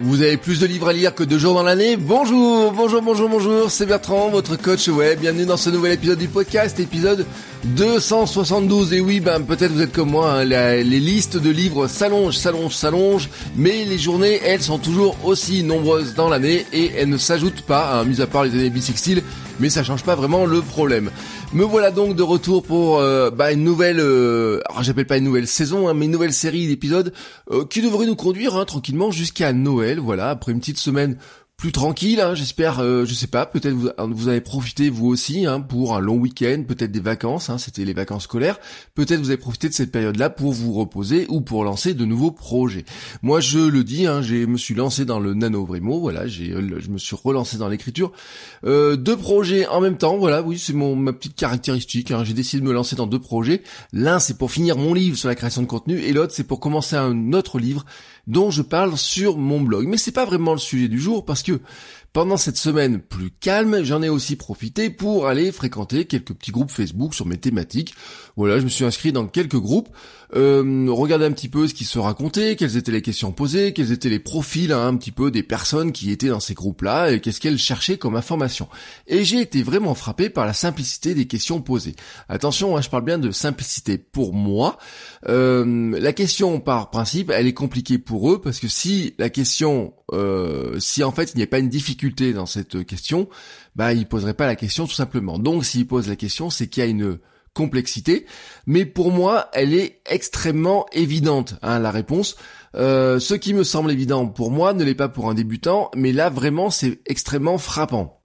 Vous avez plus de livres à lire que de jours dans l'année Bonjour, bonjour, bonjour, bonjour, c'est Bertrand, votre coach web. Bienvenue dans ce nouvel épisode du podcast, épisode 272. Et oui, ben peut-être vous êtes comme moi, hein, les listes de livres s'allongent, s'allongent, s'allongent, mais les journées, elles, sont toujours aussi nombreuses dans l'année et elles ne s'ajoutent pas, hein, mis à part les années bissextiles, mais ça change pas vraiment le problème. Me voilà donc de retour pour euh, bah, une nouvelle, euh, alors j'appelle pas une nouvelle saison, hein, mais une nouvelle série d'épisodes euh, qui devrait nous conduire hein, tranquillement jusqu'à Noël. Voilà, après une petite semaine plus tranquille, hein, j'espère, euh, je sais pas, peut-être vous, avez profité vous aussi hein, pour un long week-end, peut-être des vacances, hein, c'était les vacances scolaires, peut-être vous avez profité de cette période-là pour vous reposer ou pour lancer de nouveaux projets. Moi je le dis, hein, je me suis lancé dans le nano Vrimo, voilà, j'ai, euh, je me suis relancé dans l'écriture, euh, deux projets en même temps, voilà, oui c'est mon ma petite caractéristique, hein, j'ai décidé de me lancer dans deux projets, l'un c'est pour finir mon livre sur la création de contenu et l'autre c'est pour commencer un autre livre dont je parle sur mon blog. Mais c'est pas vraiment le sujet du jour parce que pendant cette semaine plus calme, j'en ai aussi profité pour aller fréquenter quelques petits groupes Facebook sur mes thématiques. Voilà, je me suis inscrit dans quelques groupes, euh, regarder un petit peu ce qui se racontait, quelles étaient les questions posées, quels étaient les profils hein, un petit peu des personnes qui étaient dans ces groupes-là et qu'est-ce qu'elles cherchaient comme information. Et j'ai été vraiment frappé par la simplicité des questions posées. Attention, hein, je parle bien de simplicité pour moi. Euh, la question par principe, elle est compliquée pour eux parce que si la question, euh, si en fait il n'y a pas une difficulté dans cette question, bah ils poseraient pas la question tout simplement. Donc s'ils posent la question, c'est qu'il y a une complexité, mais pour moi, elle est extrêmement évidente, hein, la réponse. Euh, ce qui me semble évident pour moi ne l'est pas pour un débutant, mais là vraiment c'est extrêmement frappant.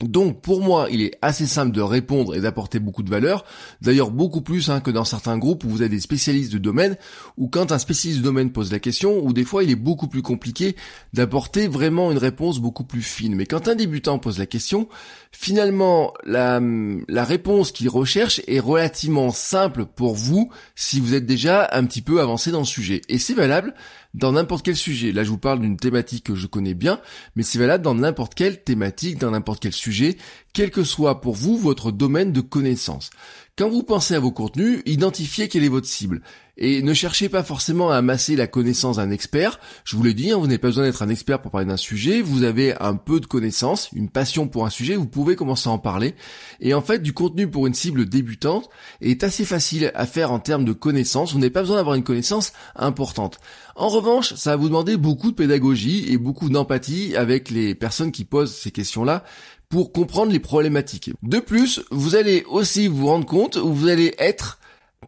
Donc pour moi, il est assez simple de répondre et d'apporter beaucoup de valeur. D'ailleurs beaucoup plus hein, que dans certains groupes où vous avez des spécialistes de domaine, ou quand un spécialiste de domaine pose la question, ou des fois il est beaucoup plus compliqué d'apporter vraiment une réponse beaucoup plus fine. Mais quand un débutant pose la question, finalement la, la réponse qu'il recherche est relativement simple pour vous si vous êtes déjà un petit peu avancé dans le sujet. Et c'est valable dans n'importe quel sujet. Là, je vous parle d'une thématique que je connais bien, mais c'est valable dans n'importe quelle thématique, dans n'importe quel sujet, quel que soit pour vous votre domaine de connaissance. Quand vous pensez à vos contenus, identifiez quelle est votre cible. Et ne cherchez pas forcément à amasser la connaissance d'un expert. Je vous l'ai dit, hein, vous n'avez pas besoin d'être un expert pour parler d'un sujet. Vous avez un peu de connaissance, une passion pour un sujet, vous pouvez commencer à en parler. Et en fait, du contenu pour une cible débutante est assez facile à faire en termes de connaissance. Vous n'avez pas besoin d'avoir une connaissance importante. En revanche, ça va vous demander beaucoup de pédagogie et beaucoup d'empathie avec les personnes qui posent ces questions-là pour comprendre les problématiques. De plus, vous allez aussi vous rendre compte où vous allez être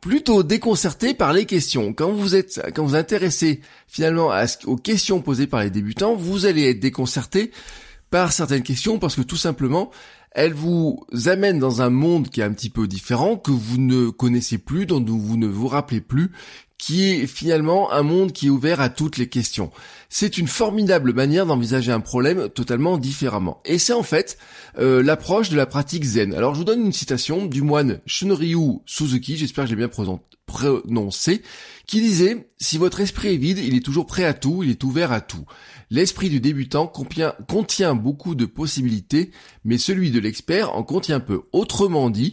plutôt déconcerté par les questions. Quand vous êtes, quand vous intéressez finalement aux questions posées par les débutants, vous allez être déconcerté par certaines questions parce que tout simplement, elles vous amènent dans un monde qui est un petit peu différent, que vous ne connaissez plus, dont vous ne vous rappelez plus, qui est finalement un monde qui est ouvert à toutes les questions. C'est une formidable manière d'envisager un problème totalement différemment. Et c'est en fait euh, l'approche de la pratique zen. Alors je vous donne une citation du moine Shunryu Suzuki, j'espère que j'ai bien prononcé, qui disait « Si votre esprit est vide, il est toujours prêt à tout, il est ouvert à tout. L'esprit du débutant contient beaucoup de possibilités, mais celui de l'expert en contient peu. Autrement dit,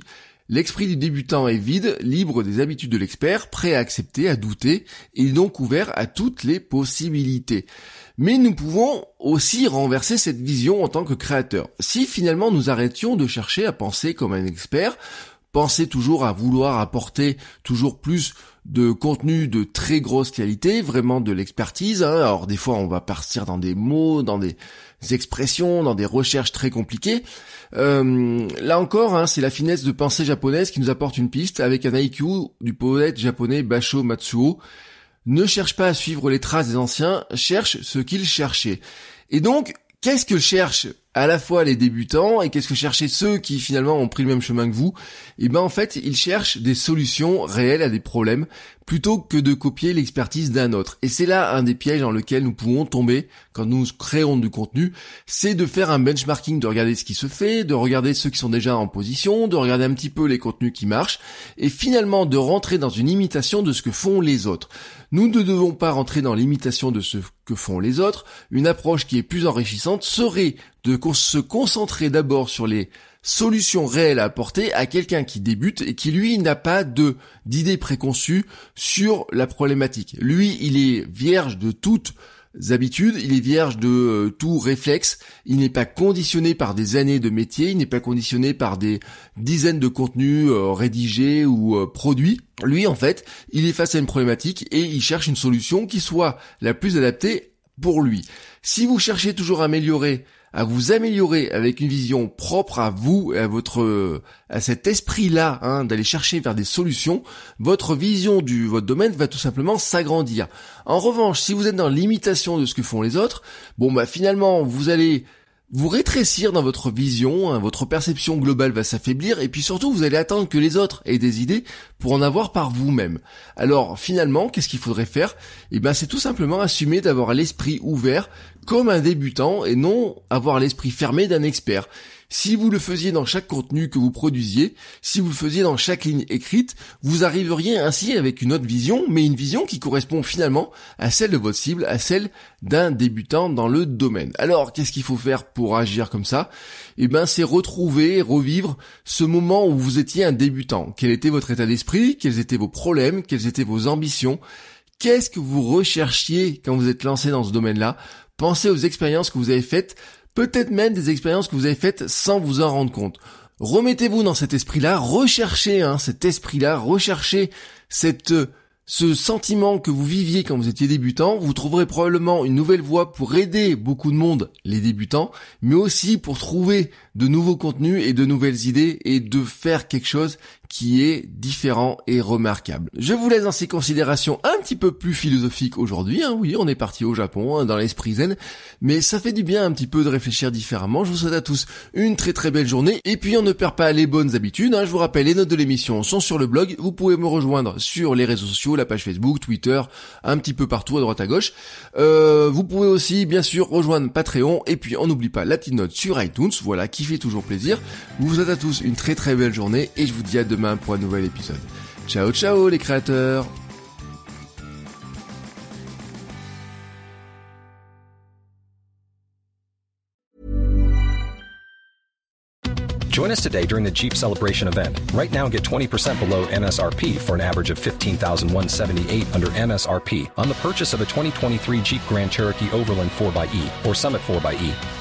L'esprit du débutant est vide, libre des habitudes de l'expert, prêt à accepter, à douter, et donc ouvert à toutes les possibilités. Mais nous pouvons aussi renverser cette vision en tant que créateur. Si finalement nous arrêtions de chercher à penser comme un expert, penser toujours à vouloir apporter toujours plus de contenu de très grosse qualité, vraiment de l'expertise. Hein. Alors des fois on va partir dans des mots, dans des expressions, dans des recherches très compliquées. Euh, là encore, hein, c'est la finesse de pensée japonaise qui nous apporte une piste avec un haïku du poète japonais Basho Matsuo. Ne cherche pas à suivre les traces des anciens, cherche ce qu'ils cherchaient. Et donc, qu'est-ce que cherchent à la fois les débutants et qu'est-ce que cherchaient ceux qui finalement ont pris le même chemin que vous? Et eh ben en fait, ils cherchent des solutions réelles à des problèmes plutôt que de copier l'expertise d'un autre. Et c'est là un des pièges dans lequel nous pouvons tomber quand nous créons du contenu, c'est de faire un benchmarking, de regarder ce qui se fait, de regarder ceux qui sont déjà en position, de regarder un petit peu les contenus qui marchent et finalement de rentrer dans une imitation de ce que font les autres. Nous ne devons pas rentrer dans l'imitation de ce font les autres. Une approche qui est plus enrichissante serait de se concentrer d'abord sur les solutions réelles à apporter à quelqu'un qui débute et qui lui n'a pas de d'idées préconçues sur la problématique. Lui, il est vierge de toute habitudes, il est vierge de euh, tout réflexe, il n'est pas conditionné par des années de métier, il n'est pas conditionné par des dizaines de contenus euh, rédigés ou euh, produits. Lui, en fait, il est face à une problématique et il cherche une solution qui soit la plus adaptée pour lui. Si vous cherchez toujours à améliorer à vous améliorer avec une vision propre à vous et à votre à cet esprit-là, hein, d'aller chercher vers des solutions, votre vision du votre domaine va tout simplement s'agrandir. En revanche, si vous êtes dans l'imitation de ce que font les autres, bon bah finalement vous allez vous rétrécir dans votre vision, hein, votre perception globale va s'affaiblir et puis surtout vous allez attendre que les autres aient des idées pour en avoir par vous-même. Alors finalement, qu'est-ce qu'il faudrait faire? Eh bien c'est tout simplement assumer d'avoir l'esprit ouvert comme un débutant et non avoir l'esprit fermé d'un expert. Si vous le faisiez dans chaque contenu que vous produisiez, si vous le faisiez dans chaque ligne écrite, vous arriveriez ainsi avec une autre vision, mais une vision qui correspond finalement à celle de votre cible, à celle d'un débutant dans le domaine. Alors, qu'est-ce qu'il faut faire pour agir comme ça? Eh ben, c'est retrouver, revivre ce moment où vous étiez un débutant. Quel était votre état d'esprit? Quels étaient vos problèmes? Quelles étaient vos ambitions? Qu'est-ce que vous recherchiez quand vous êtes lancé dans ce domaine-là? Pensez aux expériences que vous avez faites peut-être même des expériences que vous avez faites sans vous en rendre compte. Remettez-vous dans cet esprit-là, recherchez hein, cet esprit-là, recherchez cette ce sentiment que vous viviez quand vous étiez débutant, vous trouverez probablement une nouvelle voie pour aider beaucoup de monde, les débutants, mais aussi pour trouver de nouveaux contenus et de nouvelles idées et de faire quelque chose qui est différent et remarquable. Je vous laisse dans ces considérations un petit peu plus philosophiques aujourd'hui. Hein. Oui, on est parti au Japon hein, dans l'esprit zen, mais ça fait du bien un petit peu de réfléchir différemment. Je vous souhaite à tous une très très belle journée et puis on ne perd pas les bonnes habitudes. Hein. Je vous rappelle, les notes de l'émission sont sur le blog. Vous pouvez me rejoindre sur les réseaux sociaux, la page Facebook, Twitter, un petit peu partout à droite à gauche. Euh, vous pouvez aussi bien sûr rejoindre Patreon et puis on n'oublie pas la petite note sur iTunes. Voilà, qui fait toujours plaisir. vous souhaite à tous une très très belle journée et je vous dis à demain pour un nouvel épisode. Ciao ciao les créateurs Join us today during the Jeep Celebration event. Right now, get 20% below MSRP for an average of 15178 under MSRP on the purchase of a 2023 Jeep Grand Cherokee Overland 4xE or Summit 4xE.